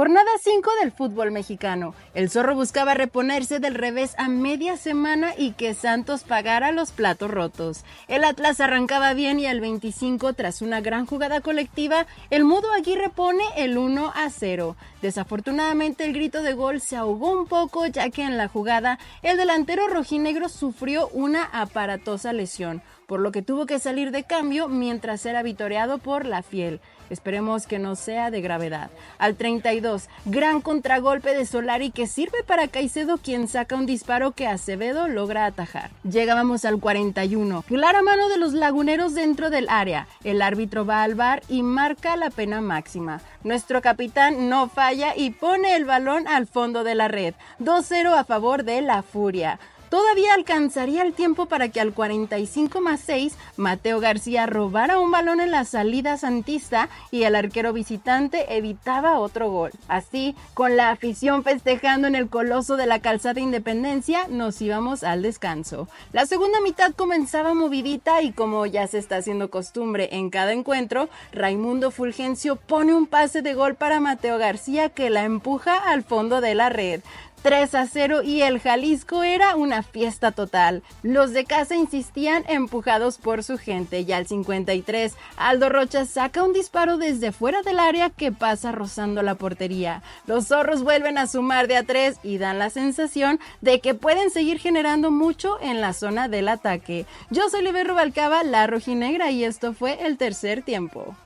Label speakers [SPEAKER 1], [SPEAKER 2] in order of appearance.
[SPEAKER 1] Jornada 5 del fútbol mexicano. El zorro buscaba reponerse del revés a media semana y que Santos pagara los platos rotos. El Atlas arrancaba bien y al 25, tras una gran jugada colectiva, el mudo Aguirre pone el 1 a 0. Desafortunadamente el grito de gol se ahogó un poco ya que en la jugada el delantero rojinegro sufrió una aparatosa lesión por lo que tuvo que salir de cambio mientras era vitoreado por la fiel. Esperemos que no sea de gravedad. Al 32, gran contragolpe de Solari que sirve para Caicedo quien saca un disparo que Acevedo logra atajar. Llegábamos al 41, clara mano de los laguneros dentro del área. El árbitro va al bar y marca la pena máxima. Nuestro capitán no falla y pone el balón al fondo de la red. 2-0 a favor de la Furia. Todavía alcanzaría el tiempo para que al 45 más 6 Mateo García robara un balón en la salida santista y el arquero visitante evitaba otro gol. Así, con la afición festejando en el coloso de la calzada Independencia, nos íbamos al descanso. La segunda mitad comenzaba movidita y como ya se está haciendo costumbre en cada encuentro, Raimundo Fulgencio pone un pase de gol para Mateo García que la empuja al fondo de la red. 3 a 0 y el Jalisco era una fiesta total. Los de casa insistían empujados por su gente y al 53 Aldo Rocha saca un disparo desde fuera del área que pasa rozando la portería. Los zorros vuelven a sumar de a 3 y dan la sensación de que pueden seguir generando mucho en la zona del ataque. Yo soy Liber Rubalcaba, la rojinegra y esto fue el tercer tiempo.